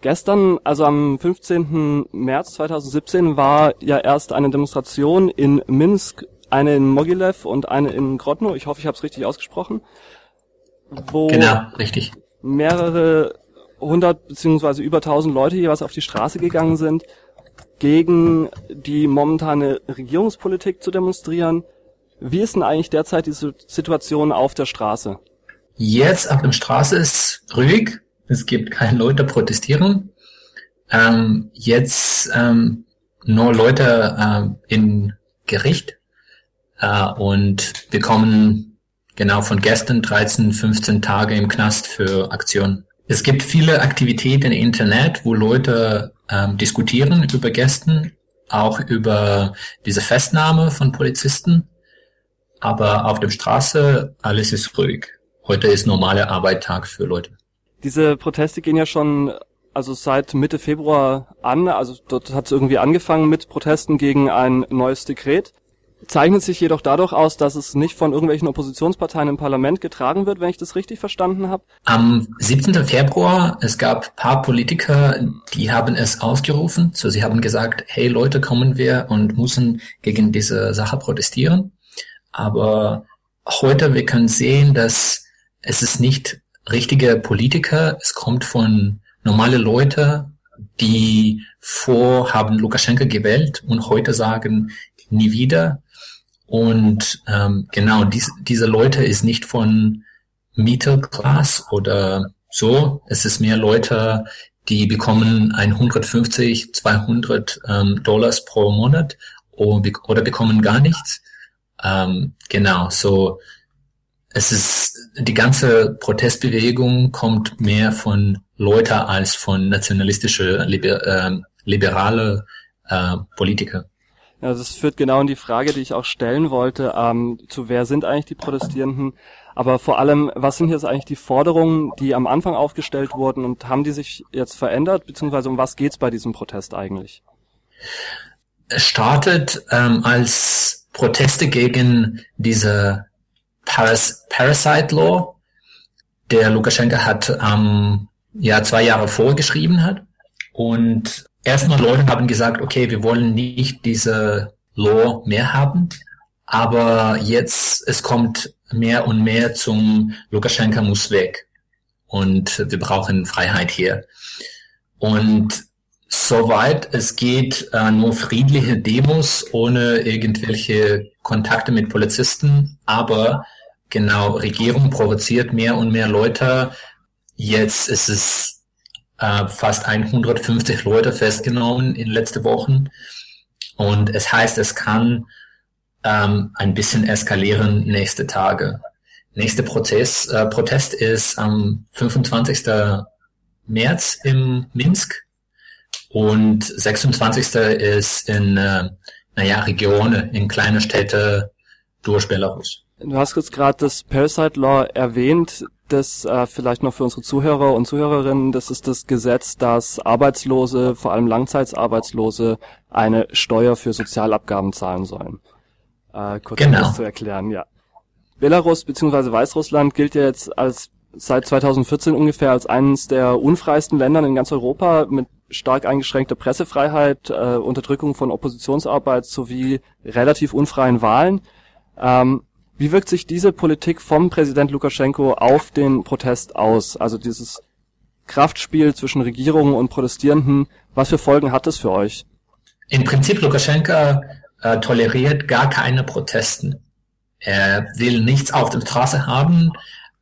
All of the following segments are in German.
Gestern, also am 15. März 2017, war ja erst eine Demonstration in Minsk, eine in Mogilev und eine in Grodno. Ich hoffe, ich habe es richtig ausgesprochen. Wo genau, richtig. Mehrere hundert beziehungsweise über tausend Leute jeweils auf die Straße gegangen sind, gegen die momentane Regierungspolitik zu demonstrieren. Wie ist denn eigentlich derzeit die Situation auf der Straße? Jetzt auf der Straße ist ruhig. Es gibt keine Leute protestieren. Ähm, jetzt ähm, nur Leute ähm, in Gericht äh, und wir kommen genau von gestern 13, 15 Tage im Knast für Aktionen. Es gibt viele Aktivitäten im Internet, wo Leute ähm, diskutieren über Gästen, auch über diese Festnahme von Polizisten. Aber auf der Straße alles ist ruhig. Heute ist normaler Arbeitstag für Leute. Diese Proteste gehen ja schon also seit Mitte Februar an. Also dort hat es irgendwie angefangen mit Protesten gegen ein neues Dekret. Zeichnet sich jedoch dadurch aus, dass es nicht von irgendwelchen Oppositionsparteien im Parlament getragen wird, wenn ich das richtig verstanden habe. Am 17. Februar, es gab paar Politiker, die haben es ausgerufen. So, sie haben gesagt, hey Leute, kommen wir und müssen gegen diese Sache protestieren. Aber heute, wir können sehen, dass es ist nicht richtige Politiker, es kommt von normale Leute, die vor haben Lukaschenka gewählt und heute sagen nie wieder. Und ähm, genau, dies, diese Leute ist nicht von Middle Class oder so. Es ist mehr Leute, die bekommen 150, 200 ähm, Dollars pro Monat oder bekommen gar nichts. Ähm, genau, so es ist die ganze Protestbewegung kommt mehr von Leute als von nationalistische liber, äh, liberale äh, Politiker. Ja, das führt genau in die Frage, die ich auch stellen wollte, ähm, zu wer sind eigentlich die Protestierenden, aber vor allem, was sind jetzt eigentlich die Forderungen, die am Anfang aufgestellt wurden und haben die sich jetzt verändert, beziehungsweise um was geht's bei diesem Protest eigentlich? Es startet ähm, als Proteste gegen diese Paras Parasite Law, der Lukaschenka hat ähm, ja zwei Jahre vorgeschrieben hat. Und erstmal Leute haben gesagt, okay, wir wollen nicht diese Law mehr haben, aber jetzt es kommt mehr und mehr zum Lukaschenka muss weg und wir brauchen Freiheit hier. Und soweit es geht, äh, nur friedliche Demos ohne irgendwelche Kontakte mit Polizisten, aber Genau, Regierung provoziert mehr und mehr Leute. Jetzt ist es äh, fast 150 Leute festgenommen in letzten Wochen. Und es heißt, es kann ähm, ein bisschen eskalieren nächste Tage. Nächster Prozess, äh, Protest ist am 25. März im Minsk und 26. ist in, äh, naja, Regionen, in kleine Städte durch Belarus. Du hast jetzt gerade das Parasite Law erwähnt, das äh, vielleicht noch für unsere Zuhörer und Zuhörerinnen, das ist das Gesetz, dass Arbeitslose, vor allem Langzeitarbeitslose, eine Steuer für Sozialabgaben zahlen sollen. Äh, kurz genau. das zu erklären, ja. Belarus bzw. Weißrussland gilt ja jetzt als seit 2014 ungefähr als eines der unfreisten Ländern in ganz Europa mit stark eingeschränkter Pressefreiheit, äh, Unterdrückung von Oppositionsarbeit sowie relativ unfreien Wahlen. Ähm, wie wirkt sich diese Politik vom Präsident Lukaschenko auf den Protest aus? Also dieses Kraftspiel zwischen Regierungen und Protestierenden, was für Folgen hat das für euch? Im Prinzip Lukaschenko äh, toleriert gar keine Protesten. Er will nichts auf der Straße haben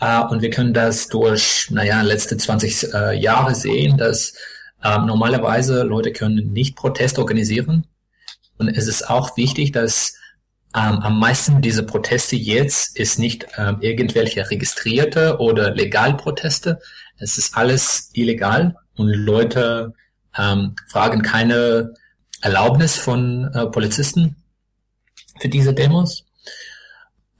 äh, und wir können das durch, naja, letzte 20 äh, Jahre sehen, dass äh, normalerweise Leute können nicht Proteste organisieren. Und es ist auch wichtig, dass ähm, am meisten diese Proteste jetzt ist nicht ähm, irgendwelche registrierte oder legal Proteste. Es ist alles illegal und Leute ähm, fragen keine Erlaubnis von äh, Polizisten für diese Demos.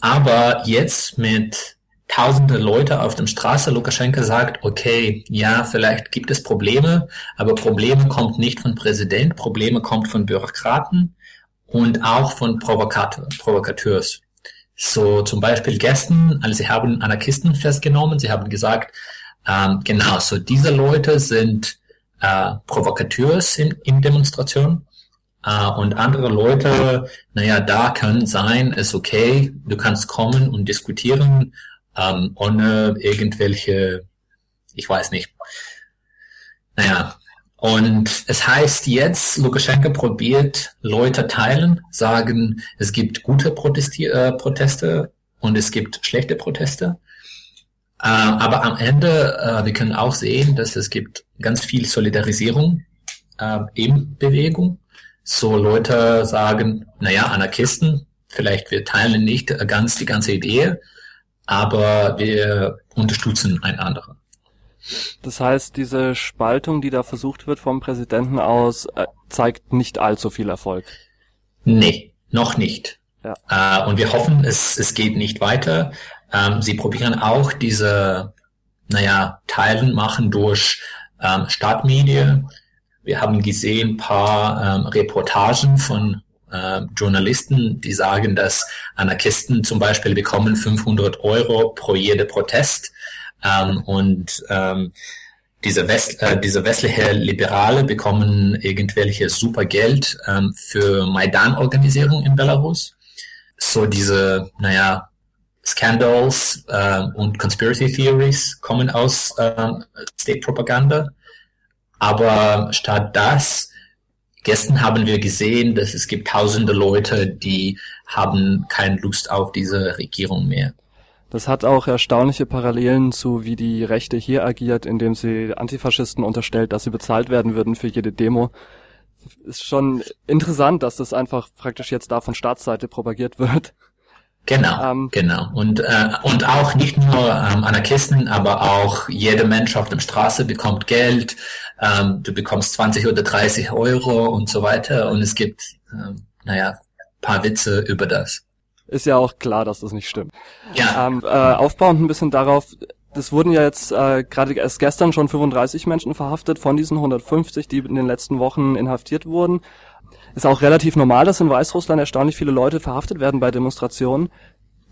Aber jetzt mit tausende Leute auf der Straße, Lukaschenko sagt, okay, ja, vielleicht gibt es Probleme, aber Probleme kommt nicht von Präsident, Probleme kommt von Bürokraten und auch von Provokator, Provokateurs. So zum Beispiel gestern, als sie haben Anarchisten festgenommen, sie haben gesagt, ähm, genau, so diese Leute sind äh, Provokateurs in, in Demonstrationen. Äh, und andere Leute, naja, da kann sein, ist okay, du kannst kommen und diskutieren, ähm, ohne irgendwelche, ich weiß nicht. Naja, und es heißt jetzt, Lukaschenko probiert Leute teilen, sagen, es gibt gute Protesti äh, Proteste und es gibt schlechte Proteste. Äh, aber am Ende, äh, wir können auch sehen, dass es gibt ganz viel Solidarisierung äh, in Bewegung. So Leute sagen, naja, Anarchisten, vielleicht wir teilen nicht ganz die ganze Idee, aber wir unterstützen einander. Das heißt, diese Spaltung, die da versucht wird vom Präsidenten aus, äh, zeigt nicht allzu viel Erfolg. Nee, noch nicht. Ja. Äh, und wir hoffen, es, es geht nicht weiter. Ähm, sie probieren auch diese, naja, Teilen machen durch ähm, Stadtmedien. Wir haben gesehen paar ähm, Reportagen von äh, Journalisten, die sagen, dass Anarchisten zum Beispiel bekommen 500 Euro pro jede Protest ähm, und ähm, diese, West, äh, diese westliche Liberale bekommen irgendwelche super Geld ähm, für Maidan-Organisierung in Belarus. So diese, naja, Scandals äh, und Conspiracy Theories kommen aus äh, State-Propaganda. Aber statt das, gestern haben wir gesehen, dass es gibt tausende Leute, die haben keine Lust auf diese Regierung mehr. Das hat auch erstaunliche Parallelen zu, wie die Rechte hier agiert, indem sie Antifaschisten unterstellt, dass sie bezahlt werden würden für jede Demo. Ist schon interessant, dass das einfach praktisch jetzt da von Staatsseite propagiert wird. Genau, ähm, genau. Und, äh, und auch nicht nur ähm, Anarchisten, aber auch jeder Mensch auf der Straße bekommt Geld. Ähm, du bekommst 20 oder 30 Euro und so weiter. Und es gibt, ähm, naja, paar Witze über das ist ja auch klar, dass das nicht stimmt. Ja. Ähm, äh, aufbauend ein bisschen darauf, das wurden ja jetzt äh, gerade erst gestern schon 35 Menschen verhaftet von diesen 150, die in den letzten Wochen inhaftiert wurden. Ist auch relativ normal, dass in Weißrussland erstaunlich viele Leute verhaftet werden bei Demonstrationen.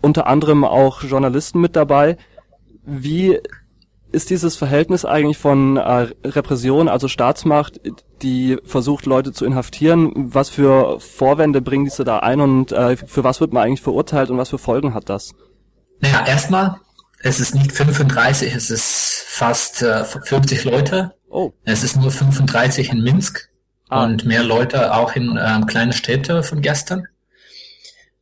Unter anderem auch Journalisten mit dabei. Wie ist dieses Verhältnis eigentlich von äh, Repression, also Staatsmacht, die versucht, Leute zu inhaftieren? Was für Vorwände bringen diese da ein und äh, für was wird man eigentlich verurteilt und was für Folgen hat das? Naja, erstmal, es ist nicht 35, es ist fast äh, 50 Leute. Oh. Es ist nur 35 in Minsk ah. und mehr Leute auch in ähm, kleine Städte von gestern.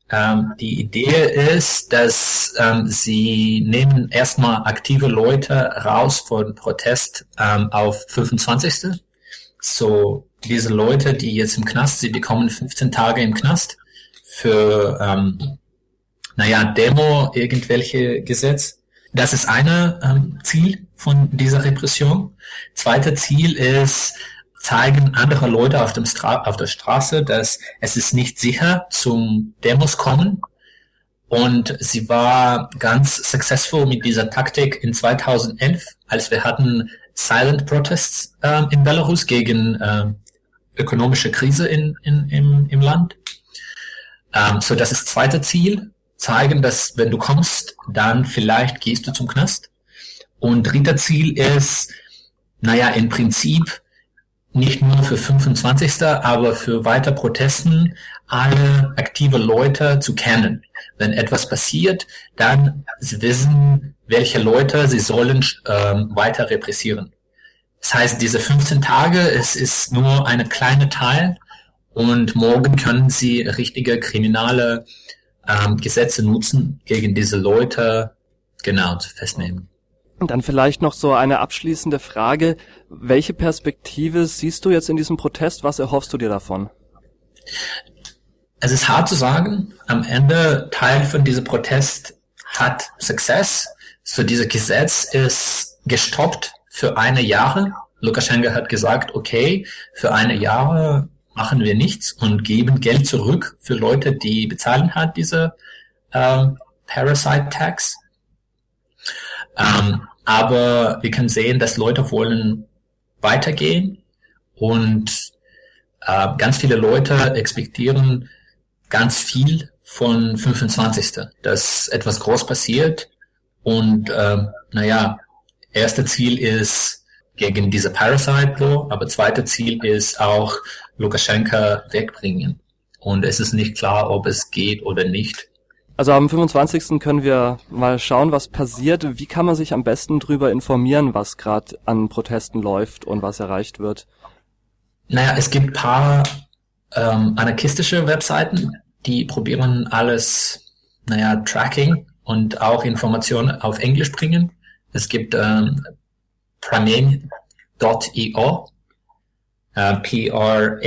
Ähm, die Idee ist, dass ähm, sie nehmen erstmal aktive Leute raus von Protest ähm, auf 25. So diese Leute, die jetzt im Knast, sie bekommen 15 Tage im Knast für, ähm, naja, Demo, irgendwelche Gesetz. Das ist eine ähm, Ziel von dieser Repression. Zweite Ziel ist, zeigen andere Leute auf, dem Stra auf der Straße, dass es ist nicht sicher zum Demos kommen. Und sie war ganz successful mit dieser Taktik in 2011, als wir hatten Silent Protests äh, in Belarus gegen äh, ökonomische Krise in, in, im, im Land. Ähm, so das ist zweite Ziel, zeigen, dass wenn du kommst, dann vielleicht gehst du zum Knast. Und dritter Ziel ist, naja, im Prinzip nicht nur für 25. aber für weiter Protesten alle aktive Leute zu kennen. Wenn etwas passiert, dann wissen, welche Leute sie sollen ähm, weiter repressieren. Das heißt, diese 15 Tage, es ist nur eine kleine Teil und morgen können sie richtige kriminale ähm, Gesetze nutzen, gegen diese Leute genau zu festnehmen. Und dann vielleicht noch so eine abschließende Frage. Welche Perspektive siehst du jetzt in diesem Protest? Was erhoffst du dir davon? Es ist hart zu sagen. Am Ende Teil von diesem Protest hat Success. So dieses Gesetz ist gestoppt für eine Jahre. Lukaschenko hat gesagt, okay, für eine Jahre machen wir nichts und geben Geld zurück für Leute, die bezahlen hat diese äh, Parasite Tax. Ähm, aber wir können sehen, dass Leute wollen weitergehen und äh, ganz viele Leute expektieren ganz viel von 25. dass etwas groß passiert und äh, naja, erste Ziel ist gegen diese Parasite Law, aber zweite Ziel ist auch Lukaschenka wegbringen. Und es ist nicht klar, ob es geht oder nicht. Also am 25. können wir mal schauen, was passiert. Wie kann man sich am besten darüber informieren, was gerade an Protesten läuft und was erreicht wird? Naja, es gibt paar ähm, anarchistische Webseiten, die probieren alles, naja, Tracking und auch Informationen auf Englisch bringen. Es gibt ähm, pramen.io, äh, P-R-A-M-E-N.io.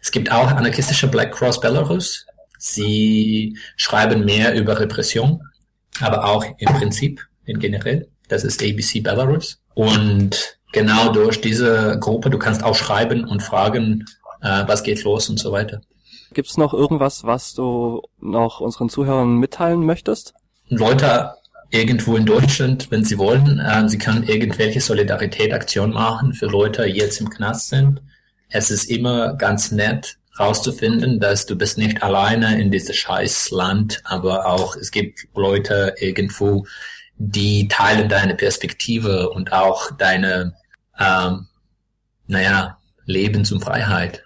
Es gibt auch anarchistische Black Cross Belarus. Sie schreiben mehr über Repression, aber auch im Prinzip, in generell. Das ist ABC Belarus. Und genau durch diese Gruppe, du kannst auch schreiben und fragen, äh, was geht los und so weiter. Gibt es noch irgendwas, was du noch unseren Zuhörern mitteilen möchtest? Leute irgendwo in Deutschland, wenn sie wollen, äh, sie können irgendwelche Solidaritätsaktionen machen für Leute, die jetzt im Knast sind. Es ist immer ganz nett rauszufinden, dass du bist nicht alleine in dieses scheiß Land, aber auch es gibt Leute irgendwo, die teilen deine Perspektive und auch deine, ähm, naja, Lebens- und Freiheit.